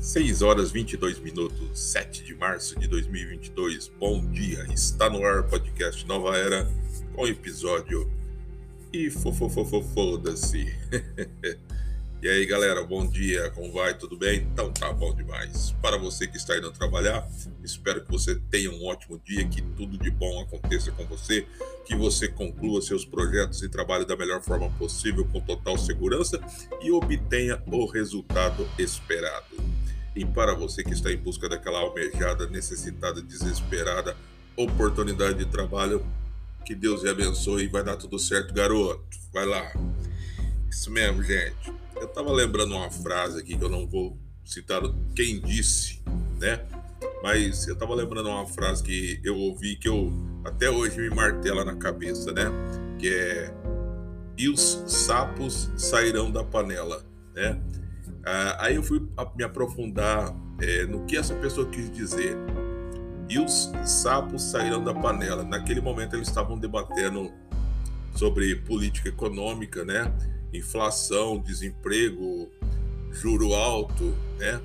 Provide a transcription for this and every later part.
6 horas 22 minutos, 7 de março de 2022. Bom dia, está no ar podcast Nova Era com episódio e foda-se. e aí galera, bom dia, como vai? Tudo bem? Então tá bom demais. Para você que está indo trabalhar, espero que você tenha um ótimo dia, que tudo de bom aconteça com você, que você conclua seus projetos e trabalhe da melhor forma possível com total segurança e obtenha o resultado esperado. E para você que está em busca daquela almejada, necessitada, desesperada oportunidade de trabalho, que Deus lhe abençoe e vai dar tudo certo, garoto. Vai lá. Isso mesmo, gente. Eu tava lembrando uma frase aqui que eu não vou citar quem disse, né? Mas eu tava lembrando uma frase que eu ouvi que eu até hoje me martela na cabeça, né? Que é e os sapos sairão da panela, né? Ah, aí eu fui me aprofundar é, no que essa pessoa quis dizer. E os sapos saíram da panela. Naquele momento eles estavam debatendo sobre política econômica, né? Inflação, desemprego, juro alto, né?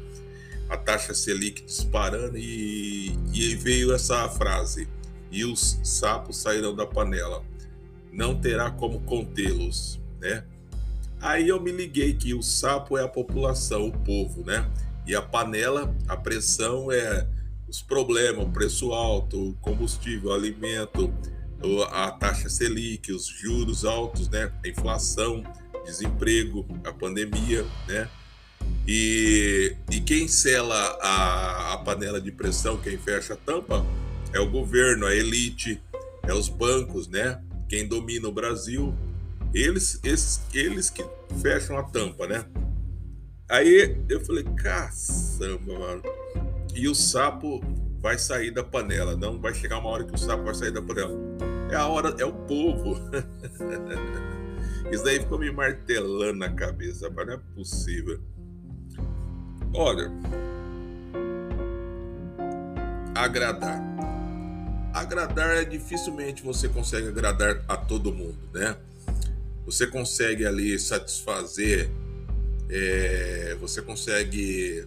A taxa Selic disparando e, e veio essa frase: e os sapos saíram da panela. Não terá como contê-los, né? Aí eu me liguei que o sapo é a população, o povo, né? E a panela, a pressão é os problemas, o preço alto, o combustível, o alimento, a taxa Selic, os juros altos, né? A inflação, desemprego, a pandemia, né? E, e quem sela a, a panela de pressão, quem fecha a tampa, é o governo, a elite, é os bancos, né? Quem domina o Brasil eles, esses, eles que fecham a tampa, né? Aí eu falei, caçamba, mano. E o sapo vai sair da panela. Não vai chegar uma hora que o sapo vai sair da panela. É a hora, é o povo. Isso daí ficou me martelando na cabeça, mas não é possível. Olha, agradar. Agradar é dificilmente você consegue agradar a todo mundo, né? você consegue ali satisfazer, é, você consegue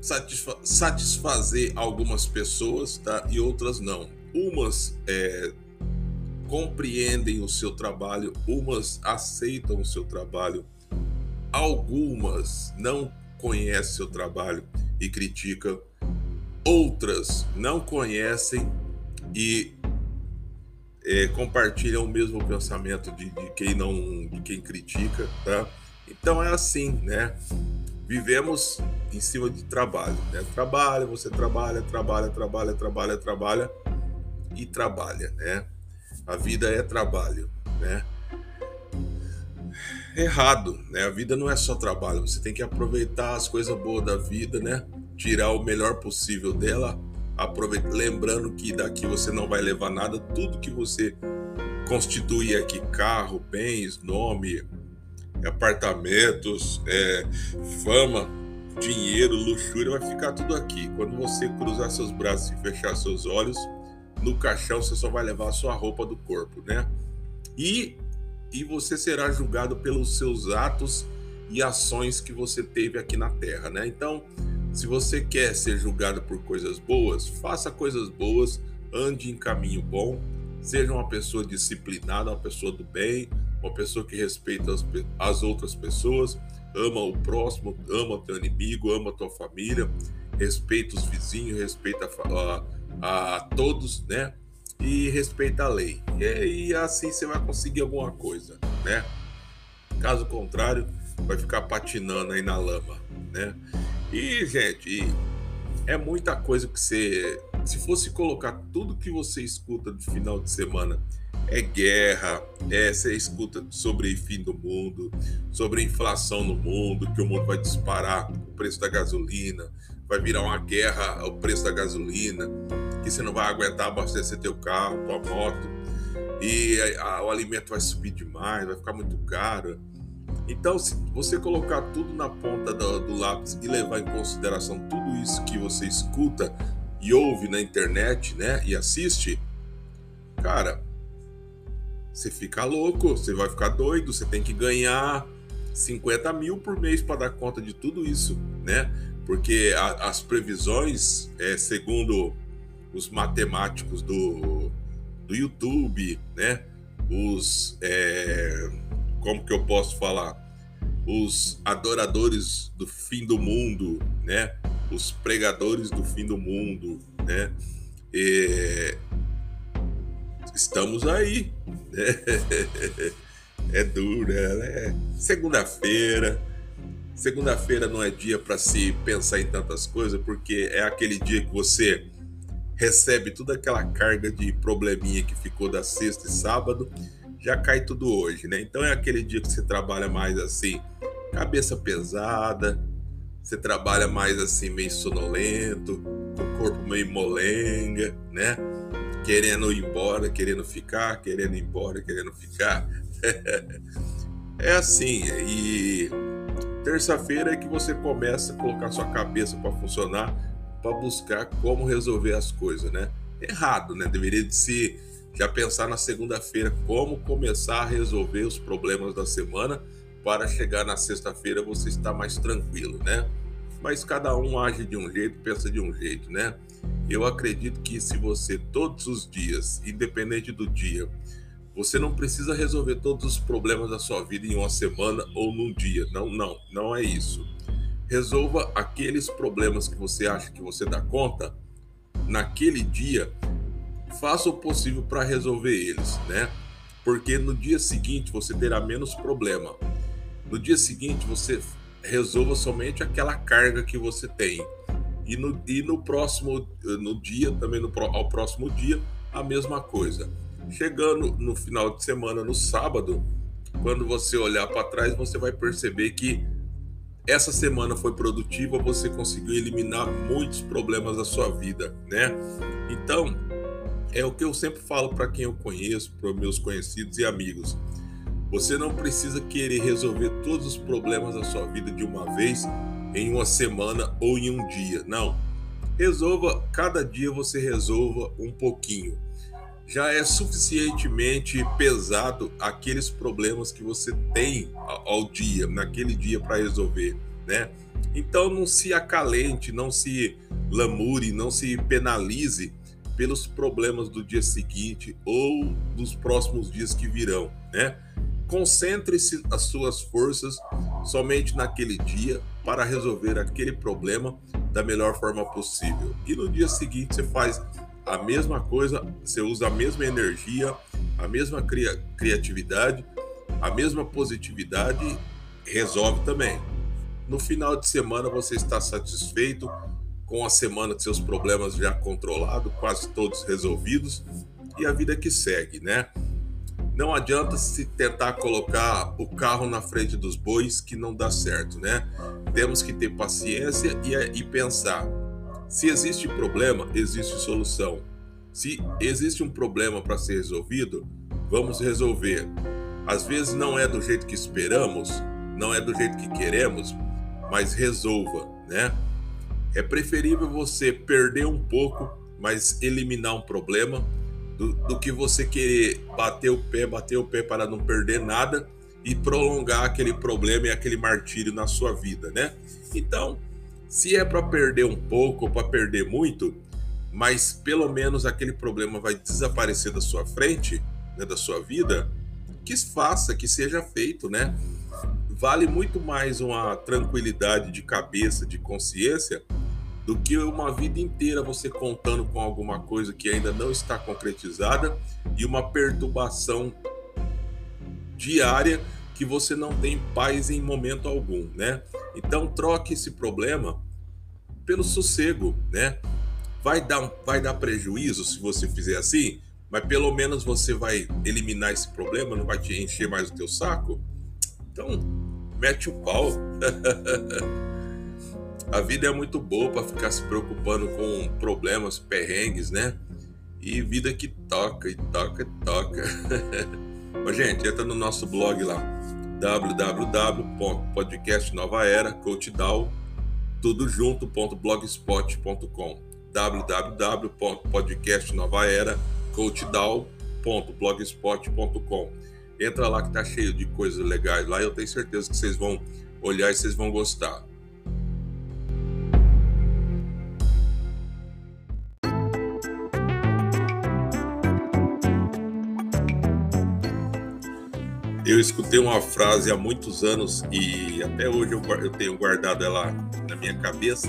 satisfa satisfazer algumas pessoas tá? e outras não. Umas é, compreendem o seu trabalho, umas aceitam o seu trabalho, algumas não conhecem seu trabalho e criticam, outras não conhecem e é, compartilham o mesmo pensamento de, de, quem não, de quem critica, tá? Então é assim, né? Vivemos em cima de trabalho, né? Trabalha, você trabalha, trabalha, trabalha, trabalha, trabalha e trabalha, né? A vida é trabalho, né? Errado, né? A vida não é só trabalho, você tem que aproveitar as coisas boas da vida, né? Tirar o melhor possível dela aproveita, lembrando que daqui você não vai levar nada, tudo que você constituir aqui, carro, bens, nome, apartamentos, é, fama, dinheiro, luxúria, vai ficar tudo aqui. Quando você cruzar seus braços e fechar seus olhos, no caixão você só vai levar a sua roupa do corpo, né? E, e você será julgado pelos seus atos e ações que você teve aqui na Terra, né? Então, se você quer ser julgado por coisas boas, faça coisas boas, ande em caminho bom, seja uma pessoa disciplinada, uma pessoa do bem, uma pessoa que respeita as, as outras pessoas, ama o próximo, ama teu inimigo, ama a tua família, respeita os vizinhos, respeita a, a, a todos, né? E respeita a lei. E, e assim você vai conseguir alguma coisa, né? Caso contrário, vai ficar patinando aí na lama, né? E, gente, é muita coisa que você. Se fosse colocar tudo que você escuta no final de semana, é guerra, é, você escuta sobre fim do mundo, sobre inflação no mundo, que o mundo vai disparar o preço da gasolina, vai virar uma guerra o preço da gasolina, que você não vai aguentar abastecer teu carro, tua moto, e a, o alimento vai subir demais, vai ficar muito caro. Então, se você colocar tudo na ponta do, do, lápis e levar em consideração tudo isso que você escuta e ouve na internet, né, e assiste, cara, você fica louco, você vai ficar doido, você tem que ganhar 50 mil por mês para dar conta de tudo isso, né? Porque a, as previsões, é, segundo os matemáticos do, do YouTube, né? Os é, como que eu posso falar? Os adoradores do fim do mundo, né? Os pregadores do fim do mundo, né? E, estamos aí, né? É dura, é segunda-feira. Segunda-feira não é dia para se pensar em tantas coisas, porque é aquele dia que você recebe toda aquela carga de probleminha que ficou da sexta e sábado, já cai tudo hoje, né? Então é aquele dia que você trabalha mais assim, cabeça pesada, você trabalha mais assim, meio sonolento, o corpo meio molenga, né? Querendo ir embora, querendo ficar, querendo ir embora, querendo ficar. é assim, e terça-feira é que você começa a colocar sua cabeça para funcionar para buscar como resolver as coisas, né? Errado, né? Deveria de se já pensar na segunda-feira como começar a resolver os problemas da semana para chegar na sexta-feira você estar mais tranquilo, né? Mas cada um age de um jeito, pensa de um jeito, né? Eu acredito que se você todos os dias, independente do dia, você não precisa resolver todos os problemas da sua vida em uma semana ou num dia. Não, não, não é isso. Resolva aqueles problemas que você acha que você dá conta naquele dia. Faça o possível para resolver eles, né? Porque no dia seguinte você terá menos problema. No dia seguinte você resolva somente aquela carga que você tem. E no, e no próximo no dia, também no, ao próximo dia, a mesma coisa. Chegando no final de semana, no sábado, quando você olhar para trás, você vai perceber que essa semana foi produtiva, você conseguiu eliminar muitos problemas da sua vida, né? Então, é o que eu sempre falo para quem eu conheço, para meus conhecidos e amigos. Você não precisa querer resolver todos os problemas da sua vida de uma vez, em uma semana ou em um dia. Não. Resolva, cada dia você resolva um pouquinho. Já é suficientemente pesado aqueles problemas que você tem ao dia, naquele dia para resolver, né? Então não se acalente, não se lamure, não se penalize pelos problemas do dia seguinte ou dos próximos dias que virão, né? Concentre-se as suas forças somente naquele dia para resolver aquele problema da melhor forma possível. E no dia seguinte você faz a mesma coisa, você usa a mesma energia, a mesma cria criatividade, a mesma positividade, resolve também. No final de semana você está satisfeito com a semana de seus problemas já controlados, quase todos resolvidos e a vida que segue, né? Não adianta se tentar colocar o carro na frente dos bois que não dá certo, né? Temos que ter paciência e, e pensar. Se existe problema, existe solução. Se existe um problema para ser resolvido, vamos resolver. Às vezes não é do jeito que esperamos, não é do jeito que queremos, mas resolva, né? É preferível você perder um pouco, mas eliminar um problema, do, do que você querer bater o pé, bater o pé para não perder nada e prolongar aquele problema e aquele martírio na sua vida, né? Então, se é para perder um pouco ou para perder muito, mas pelo menos aquele problema vai desaparecer da sua frente, né, da sua vida, que faça, que seja feito, né? Vale muito mais uma tranquilidade de cabeça, de consciência, do que uma vida inteira você contando com alguma coisa que ainda não está concretizada e uma perturbação diária que você não tem paz em momento algum, né? Então troque esse problema pelo sossego, né? Vai dar, vai dar prejuízo se você fizer assim, mas pelo menos você vai eliminar esse problema, não vai te encher mais o teu saco. Então, mete o pau. A vida é muito boa para ficar se preocupando com problemas, perrengues, né? E vida que toca, e toca, e toca. Mas, gente, entra no nosso blog lá, www.podcastnovaera, coachdown, tudo junto.blogspot.com www.podcastnovaera, coachdown.blogspot.com Entra lá que tá cheio de coisas legais lá, eu tenho certeza que vocês vão olhar e vocês vão gostar. Eu escutei uma frase há muitos anos e até hoje eu, eu tenho guardado ela na minha cabeça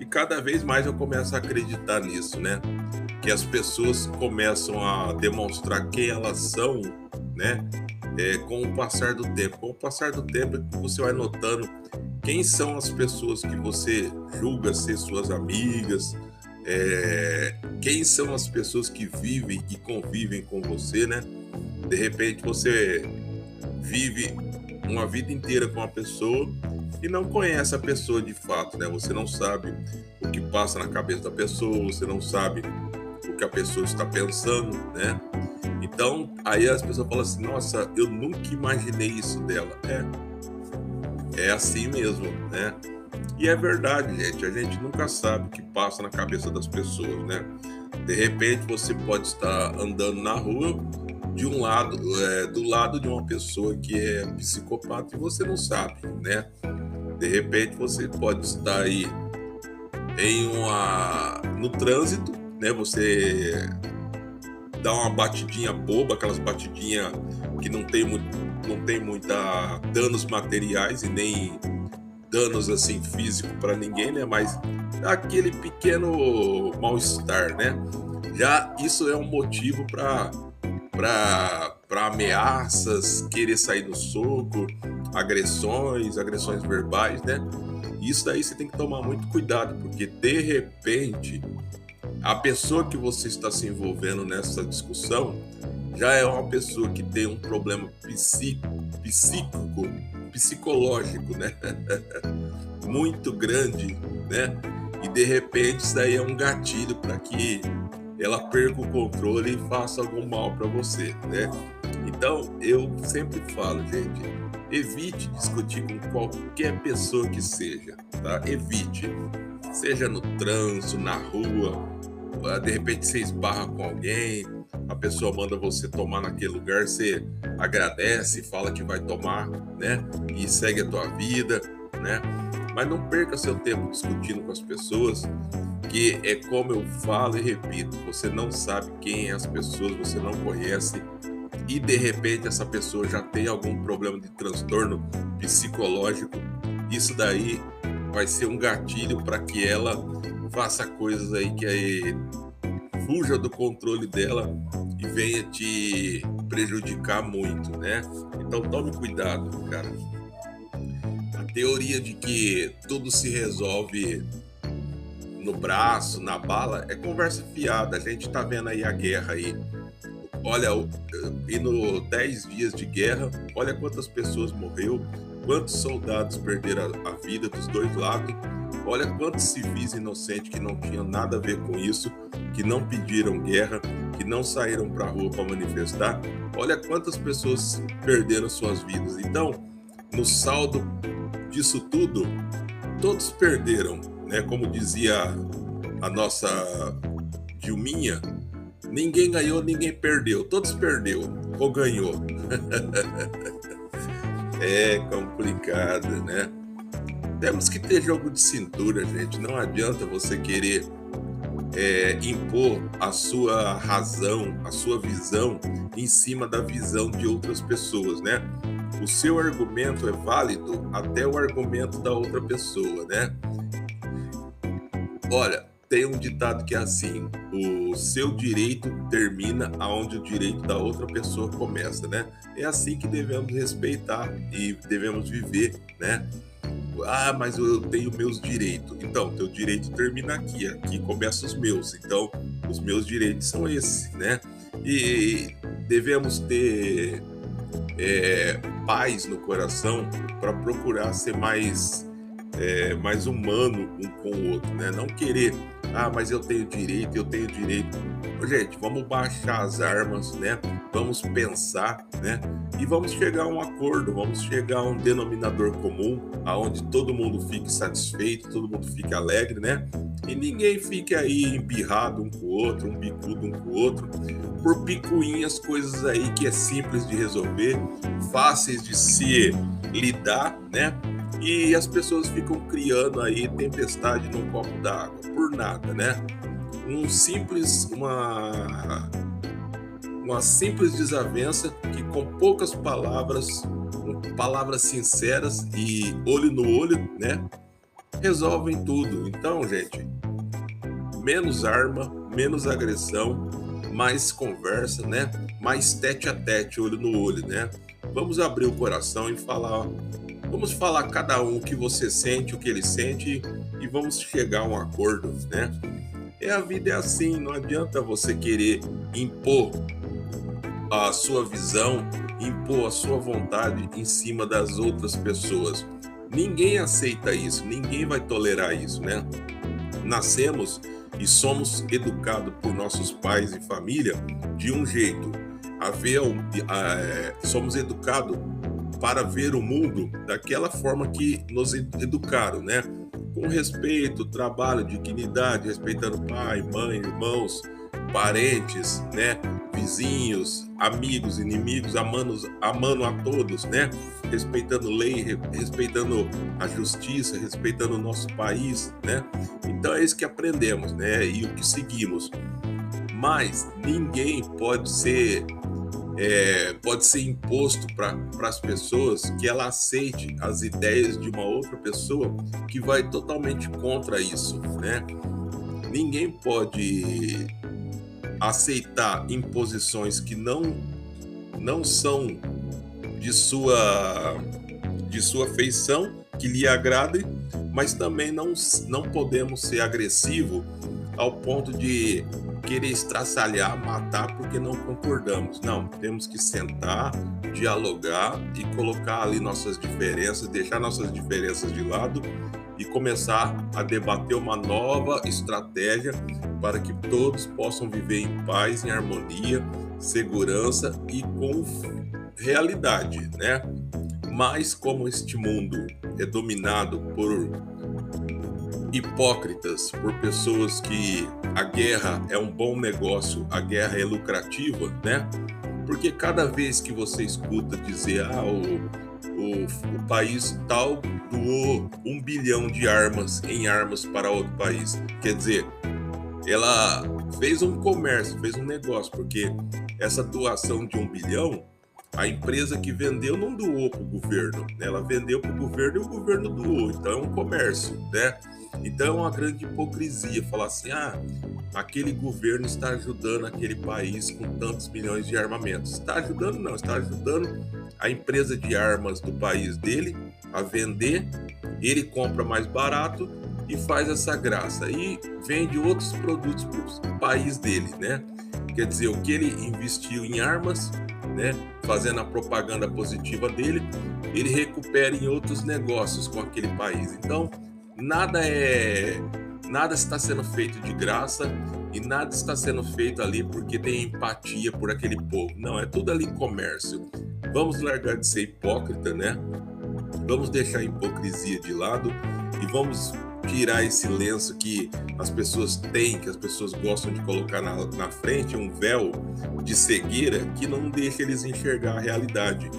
e cada vez mais eu começo a acreditar nisso, né? Que as pessoas começam a demonstrar quem elas são, né? É, com o passar do tempo. Com o passar do tempo, você vai notando quem são as pessoas que você julga ser suas amigas, é, quem são as pessoas que vivem e convivem com você, né? De repente você vive uma vida inteira com uma pessoa e não conhece a pessoa de fato, né? Você não sabe o que passa na cabeça da pessoa, você não sabe o que a pessoa está pensando, né? Então, aí as pessoas falam assim: "Nossa, eu nunca imaginei isso dela". É. É assim mesmo, né? E é verdade, gente, a gente nunca sabe o que passa na cabeça das pessoas, né? De repente você pode estar andando na rua de um lado, é, do lado de uma pessoa que é psicopata e você não sabe, né? De repente você pode estar aí em uma no trânsito, né? Você dá uma batidinha boba, aquelas batidinhas que não tem muito, não tem muita danos materiais e nem danos assim físico para ninguém, né? Mas aquele pequeno mal-estar, né? Já isso é um motivo para para ameaças, querer sair do soco, agressões, agressões verbais, né? Isso daí você tem que tomar muito cuidado, porque de repente a pessoa que você está se envolvendo nessa discussão já é uma pessoa que tem um problema psíquico, psicológico, né? muito grande, né? E de repente isso daí é um gatilho para que ela perca o controle e faça algum mal para você, né? Então, eu sempre falo, gente, evite discutir com qualquer pessoa que seja, tá? Evite. Seja no trânsito, na rua, de repente você esbarra com alguém, a pessoa manda você tomar naquele lugar, você agradece, fala que vai tomar, né? E segue a tua vida, né? Mas não perca seu tempo discutindo com as pessoas, que é como eu falo e repito, você não sabe quem é as pessoas, você não conhece e de repente essa pessoa já tem algum problema de transtorno psicológico, isso daí vai ser um gatilho para que ela faça coisas aí que aí fuja do controle dela e venha te prejudicar muito, né? Então tome cuidado, cara. A teoria de que tudo se resolve no braço, na bala, é conversa fiada. A gente tá vendo aí a guerra aí. Olha, e no 10 dias de guerra, olha quantas pessoas morreu, quantos soldados perderam a vida dos dois lados Olha quantos civis inocentes que não tinham nada a ver com isso, que não pediram guerra, que não saíram para a rua para manifestar. Olha quantas pessoas perderam suas vidas. Então, no saldo disso tudo, todos perderam, né? Como dizia a nossa Dilminha, ninguém ganhou, ninguém perdeu, todos perdeu ou ganhou. é complicado, né? Temos que ter jogo de cintura, gente. Não adianta você querer é, impor a sua razão, a sua visão em cima da visão de outras pessoas, né? O seu argumento é válido até o argumento da outra pessoa, né? Olha, tem um ditado que é assim: o seu direito termina aonde o direito da outra pessoa começa, né? É assim que devemos respeitar e devemos viver, né? Ah, mas eu tenho meus direitos. Então, teu direito termina aqui, aqui começam os meus. Então, os meus direitos são esses, né? E devemos ter é, paz no coração para procurar ser mais é, mais humano um com o outro, né? Não querer, ah, mas eu tenho direito, eu tenho direito. Gente, vamos baixar as armas, né? Vamos pensar, né? E vamos chegar a um acordo, vamos chegar a um denominador comum, aonde todo mundo fique satisfeito, todo mundo fique alegre, né? E ninguém fique aí embirrado um com o outro, um bicudo um com o outro, por picuinhas, coisas aí que é simples de resolver, fáceis de se lidar, né? E as pessoas ficam criando aí tempestade num copo d'água, por nada, né? Um simples, uma, uma simples desavença que com poucas palavras, com palavras sinceras e olho no olho, né, resolvem tudo. Então, gente, menos arma, menos agressão, mais conversa, né? Mais tete a tete, olho no olho, né? Vamos abrir o coração e falar, vamos falar cada um o que você sente, o que ele sente e vamos chegar a um acordo, né? É a vida é assim, não adianta você querer impor a sua visão, impor a sua vontade em cima das outras pessoas. Ninguém aceita isso, ninguém vai tolerar isso, né? Nascemos e somos educados por nossos pais e família de um jeito. A ver, a, é, somos educados para ver o mundo daquela forma que nos educaram, né? Com respeito, trabalho, dignidade, respeitando pai, mãe, irmãos, parentes, né? Vizinhos, amigos, inimigos, amando, amando a todos, né? Respeitando lei, respeitando a justiça, respeitando o nosso país, né? Então é isso que aprendemos, né? E o que seguimos. Mas ninguém pode ser é, pode ser imposto para as pessoas que ela aceite as ideias de uma outra pessoa que vai totalmente contra isso, né? Ninguém pode aceitar imposições que não não são de sua de sua feição, que lhe agradem, mas também não, não podemos ser agressivo ao ponto de querer estraçalhar, matar porque não concordamos. Não, temos que sentar, dialogar e colocar ali nossas diferenças, deixar nossas diferenças de lado e começar a debater uma nova estratégia para que todos possam viver em paz, em harmonia, segurança e com realidade, né? Mas como este mundo é dominado por hipócritas, por pessoas que a guerra é um bom negócio, a guerra é lucrativa, né? Porque cada vez que você escuta dizer, ah, o o, o país tal doou um bilhão de armas em armas para outro país. Quer dizer, ela fez um comércio, fez um negócio, porque essa doação de um bilhão, a empresa que vendeu não doou para o governo, né? ela vendeu para o governo e o governo doou, então é um comércio, né? Então é uma grande hipocrisia falar assim: ah, aquele governo está ajudando aquele país com tantos milhões de armamentos. Está ajudando, não, está ajudando a empresa de armas do país dele a vender, ele compra mais barato e faz essa graça e vende outros produtos para o país dele, né? Quer dizer, o que ele investiu em armas, né, fazendo a propaganda positiva dele, ele recupera em outros negócios com aquele país. Então, nada é nada está sendo feito de graça e nada está sendo feito ali porque tem empatia por aquele povo. Não, é tudo ali comércio. Vamos largar de ser hipócrita, né? Vamos deixar a hipocrisia de lado e vamos tirar esse lenço que as pessoas têm, que as pessoas gostam de colocar na, na frente, um véu de cegueira que não deixa eles enxergar a realidade.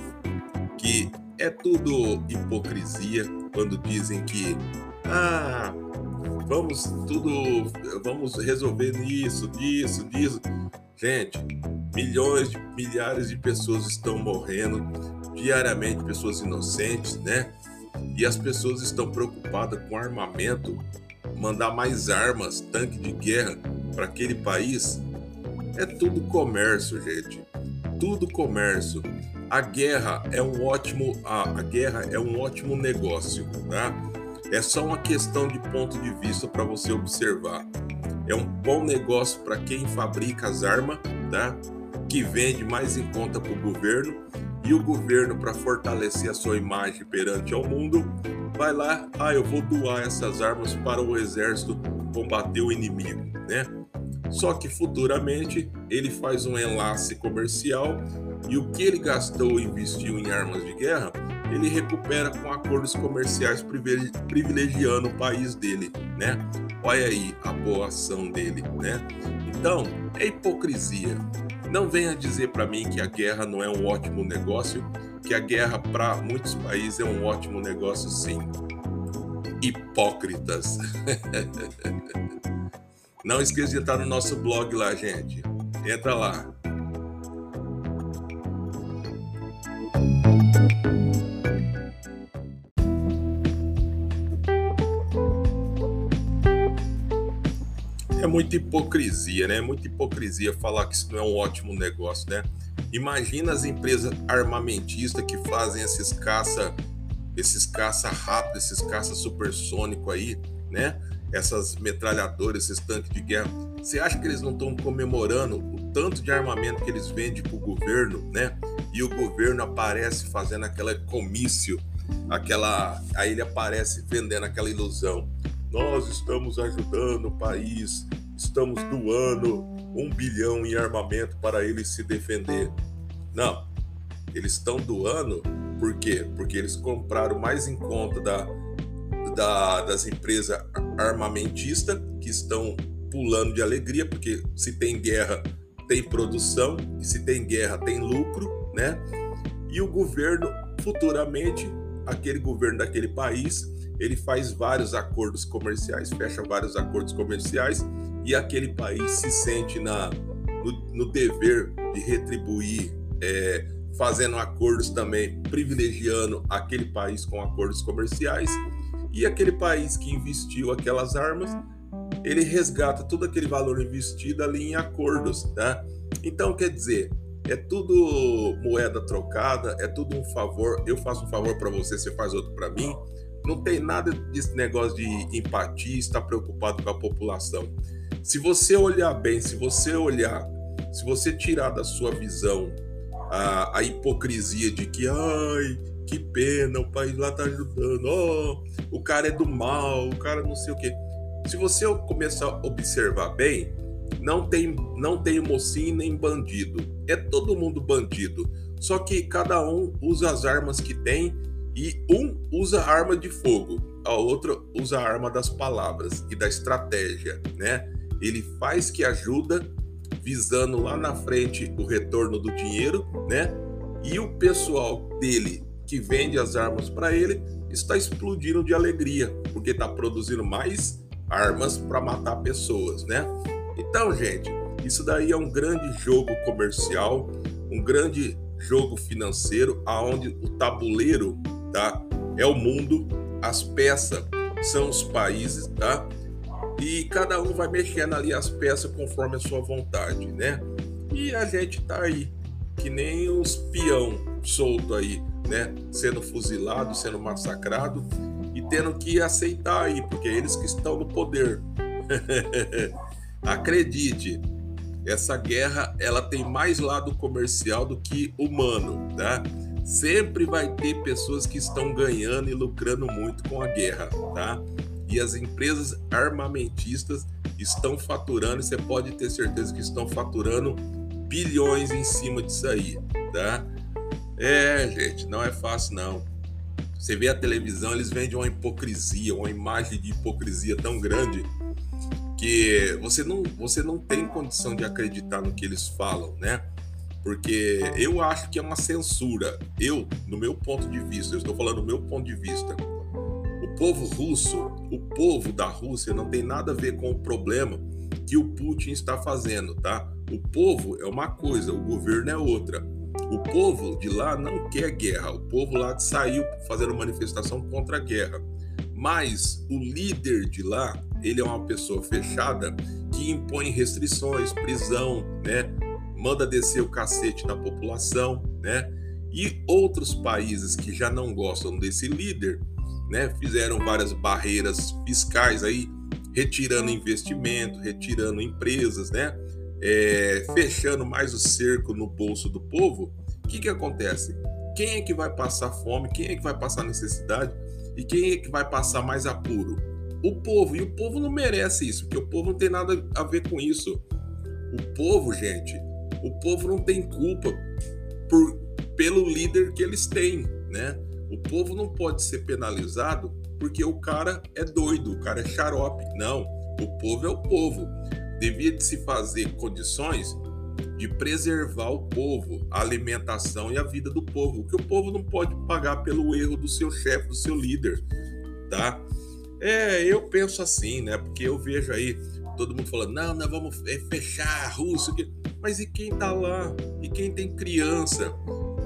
Que é tudo hipocrisia quando dizem que ah, vamos tudo, vamos resolver nisso, disso, disso. Gente, milhões, milhares de pessoas estão morrendo diariamente, pessoas inocentes, né? E as pessoas estão preocupadas com armamento, mandar mais armas, tanque de guerra para aquele país. É tudo comércio, gente. Tudo comércio. A guerra é um ótimo, a, a guerra é um ótimo negócio, tá? É só uma questão de ponto de vista para você observar. É um bom negócio para quem fabrica as armas, tá? Que vende mais em conta para o governo e o governo para fortalecer a sua imagem perante ao mundo vai lá, ah, eu vou doar essas armas para o exército combater o inimigo, né? Só que futuramente ele faz um enlace comercial e o que ele gastou e investiu em armas de guerra ele recupera com acordos comerciais privilegiando o país dele, né? Olha aí a boa ação dele, né? Então, é hipocrisia. Não venha dizer para mim que a guerra não é um ótimo negócio, que a guerra para muitos países é um ótimo negócio, sim. Hipócritas. não esqueça de estar no nosso blog lá, gente. Entra lá É muita hipocrisia, né? Muita hipocrisia falar que isso não é um ótimo negócio, né? Imagina as empresas armamentistas que fazem esses caça, esses caça rápido, esses caça supersônico aí, né? Essas metralhadoras, esses tanques de guerra. Você acha que eles não estão comemorando o tanto de armamento que eles vendem para o governo, né? E o governo aparece fazendo aquela comício, aquela, aí ele aparece vendendo aquela ilusão nós estamos ajudando o país, estamos doando um bilhão em armamento para ele se defender. Não, eles estão doando por quê? Porque eles compraram mais em conta da, da, das empresas armamentistas que estão pulando de alegria, porque se tem guerra, tem produção, e se tem guerra, tem lucro, né? E o governo, futuramente, aquele governo daquele país ele faz vários acordos comerciais, fecha vários acordos comerciais e aquele país se sente na, no, no dever de retribuir, é, fazendo acordos também, privilegiando aquele país com acordos comerciais e aquele país que investiu aquelas armas, ele resgata todo aquele valor investido ali em acordos, tá? Então, quer dizer, é tudo moeda trocada, é tudo um favor. Eu faço um favor para você, você faz outro para mim. Não tem nada desse negócio de empatia, estar preocupado com a população. Se você olhar bem, se você olhar, se você tirar da sua visão a, a hipocrisia de que, ai, que pena, o país lá tá ajudando, oh, o cara é do mal, o cara não sei o quê. Se você começar a observar bem, não tem, não tem mocinho nem bandido. É todo mundo bandido. Só que cada um usa as armas que tem e um usa arma de fogo, a outra usa a arma das palavras e da estratégia, né? Ele faz que ajuda visando lá na frente o retorno do dinheiro, né? E o pessoal dele que vende as armas para ele está explodindo de alegria, porque está produzindo mais armas para matar pessoas, né? Então, gente, isso daí é um grande jogo comercial, um grande jogo financeiro, aonde o tabuleiro tá? É o mundo, as peças são os países, tá? E cada um vai mexendo ali as peças conforme a sua vontade, né? E a gente tá aí, que nem os peão solto aí, né? Sendo fuzilado, sendo massacrado e tendo que aceitar aí, porque é eles que estão no poder. Acredite, essa guerra ela tem mais lado comercial do que humano, tá? Sempre vai ter pessoas que estão ganhando e lucrando muito com a guerra, tá? E as empresas armamentistas estão faturando, você pode ter certeza que estão faturando bilhões em cima disso aí, tá? É, gente, não é fácil não. Você vê a televisão, eles vendem uma hipocrisia, uma imagem de hipocrisia tão grande que você não, você não tem condição de acreditar no que eles falam, né? Porque eu acho que é uma censura. Eu, no meu ponto de vista, eu estou falando do meu ponto de vista. O povo russo, o povo da Rússia não tem nada a ver com o problema que o Putin está fazendo, tá? O povo é uma coisa, o governo é outra. O povo de lá não quer guerra. O povo lá saiu fazendo manifestação contra a guerra. Mas o líder de lá, ele é uma pessoa fechada que impõe restrições, prisão, né? Manda descer o cacete na população, né? E outros países que já não gostam desse líder, né, fizeram várias barreiras fiscais aí, retirando investimento, retirando empresas, né? É, fechando mais o cerco no bolso do povo. O que, que acontece? Quem é que vai passar fome? Quem é que vai passar necessidade? E quem é que vai passar mais apuro? O povo. E o povo não merece isso, porque o povo não tem nada a ver com isso. O povo, gente, o povo não tem culpa por, pelo líder que eles têm, né? O povo não pode ser penalizado porque o cara é doido, o cara é xarope. Não, o povo é o povo. Devia de se fazer condições de preservar o povo, a alimentação e a vida do povo, que o povo não pode pagar pelo erro do seu chefe, do seu líder, tá? É, eu penso assim, né? Porque eu vejo aí todo mundo falando, não, nós vamos é, fechar a Rússia. Mas e quem tá lá? E quem tem criança?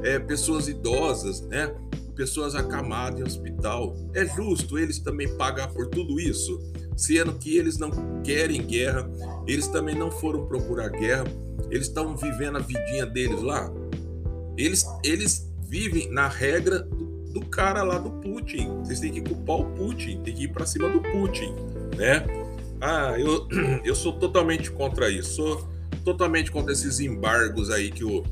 é, pessoas idosas, né? pessoas acamadas em hospital. É justo eles também pagar por tudo isso, sendo que eles não querem guerra, eles também não foram procurar guerra, eles estão vivendo a vidinha deles lá. Eles, eles vivem na regra do, do cara lá do Putin. Vocês têm que culpar o Putin, tem que ir para cima do Putin, né? Ah, eu, eu sou totalmente contra isso, sou totalmente contra esses embargos aí que o,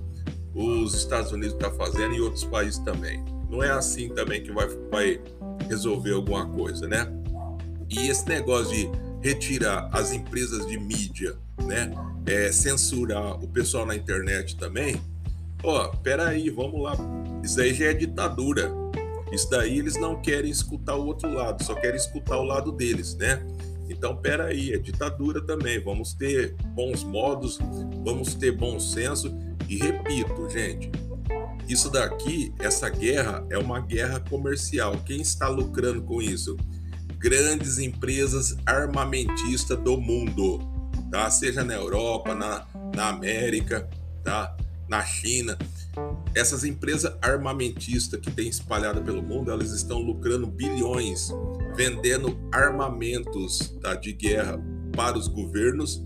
os Estados Unidos estão tá fazendo e outros países também. Não é assim também que vai, vai resolver alguma coisa, né? E esse negócio de retirar as empresas de mídia, né? É, censurar o pessoal na internet também. Ó, oh, peraí, vamos lá. Isso aí já é ditadura. Isso daí eles não querem escutar o outro lado, só querem escutar o lado deles, né? Então, peraí, é ditadura também. Vamos ter bons modos, vamos ter bom senso. E repito, gente, isso daqui, essa guerra, é uma guerra comercial. Quem está lucrando com isso? Grandes empresas armamentistas do mundo, tá? Seja na Europa, na, na América, tá? Na China. Essas empresas armamentistas que têm espalhada pelo mundo, elas estão lucrando bilhões vendendo armamentos tá, de guerra para os governos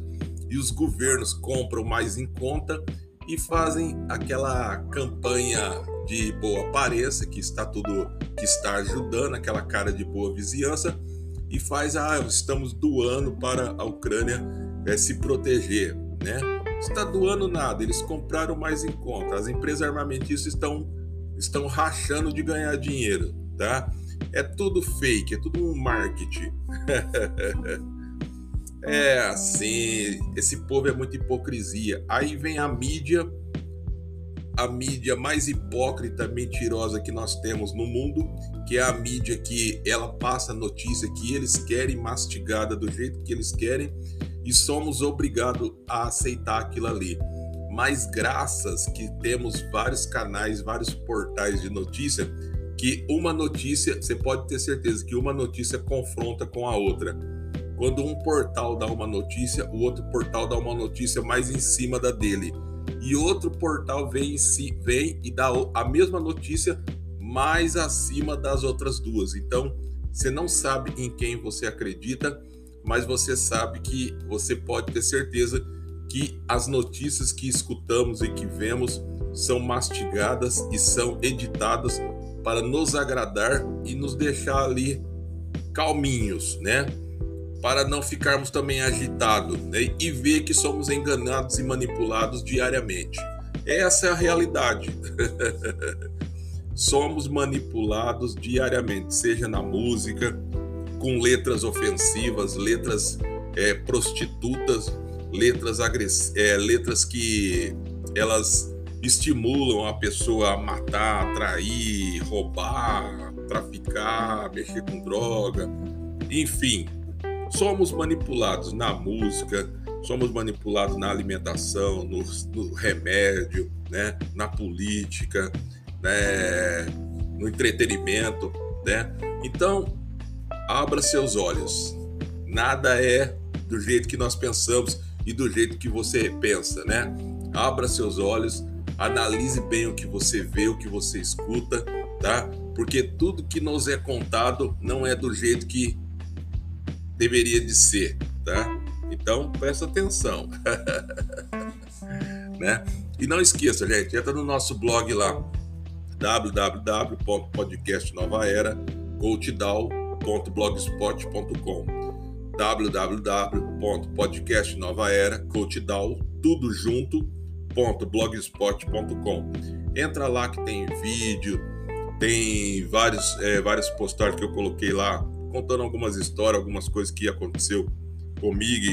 e os governos compram mais em conta e fazem aquela campanha de boa aparência, que está tudo que está ajudando, aquela cara de boa vizinhança, e faz, ah, estamos doando para a Ucrânia é, se proteger, né? Está doando nada, eles compraram mais em conta. As empresas armamentistas estão, estão rachando de ganhar dinheiro, tá? É tudo fake, é tudo um marketing. É assim, esse povo é muita hipocrisia. Aí vem a mídia, a mídia mais hipócrita, mentirosa que nós temos no mundo, que é a mídia que ela passa a notícia que eles querem mastigada do jeito que eles querem e somos obrigados a aceitar aquilo ali. Mas graças que temos vários canais, vários portais de notícia, que uma notícia, você pode ter certeza que uma notícia confronta com a outra. Quando um portal dá uma notícia, o outro portal dá uma notícia mais em cima da dele. E outro portal vem, si, vem e dá a mesma notícia mais acima das outras duas. Então, você não sabe em quem você acredita, mas você sabe que você pode ter certeza que as notícias que escutamos e que vemos são mastigadas e são editadas para nos agradar e nos deixar ali calminhos, né? para não ficarmos também agitados né? e ver que somos enganados e manipulados diariamente. Essa é a realidade. somos manipulados diariamente, seja na música, com letras ofensivas, letras é, prostitutas, letras. É, letras que elas estimulam a pessoa a matar, trair, roubar, traficar, mexer com droga, enfim, somos manipulados na música, somos manipulados na alimentação, no, no remédio, né? na política, né? no entretenimento. Né? Então, abra seus olhos. Nada é do jeito que nós pensamos e do jeito que você pensa, né? Abra seus olhos, analise bem o que você vê, o que você escuta, tá? Porque tudo que nos é contado não é do jeito que deveria de ser, tá? Então, presta atenção. né? E não esqueça, gente, entra no nosso blog lá, www.podcastnovaera.coachdown.blogspot.com www.podcastnovaera.coachdown tudo junto.blogspot.com Entra lá que tem vídeo, tem vários, é, vários postagens que eu coloquei lá contando algumas histórias, algumas coisas que aconteceu comigo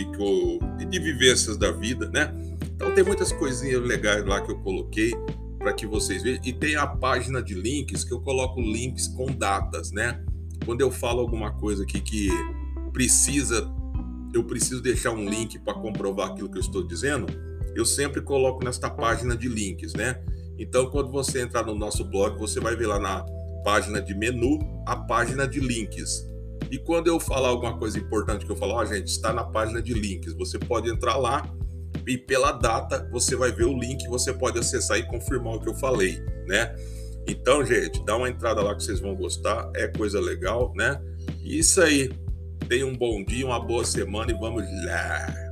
e, e de vivências da vida, né? Então tem muitas coisinhas legais lá que eu coloquei para que vocês vejam. E tem a página de links que eu coloco links com datas, né? Quando eu falo alguma coisa aqui que precisa, eu preciso deixar um link para comprovar aquilo que eu estou dizendo, eu sempre coloco nesta página de links, né? Então, quando você entrar no nosso blog, você vai ver lá na página de menu a página de links. E quando eu falar alguma coisa importante que eu falo, ó, oh, gente, está na página de links, você pode entrar lá e pela data você vai ver o link, você pode acessar e confirmar o que eu falei, né? Então, gente, dá uma entrada lá que vocês vão gostar, é coisa legal, né? Isso aí. Tenha um bom dia, uma boa semana e vamos lá.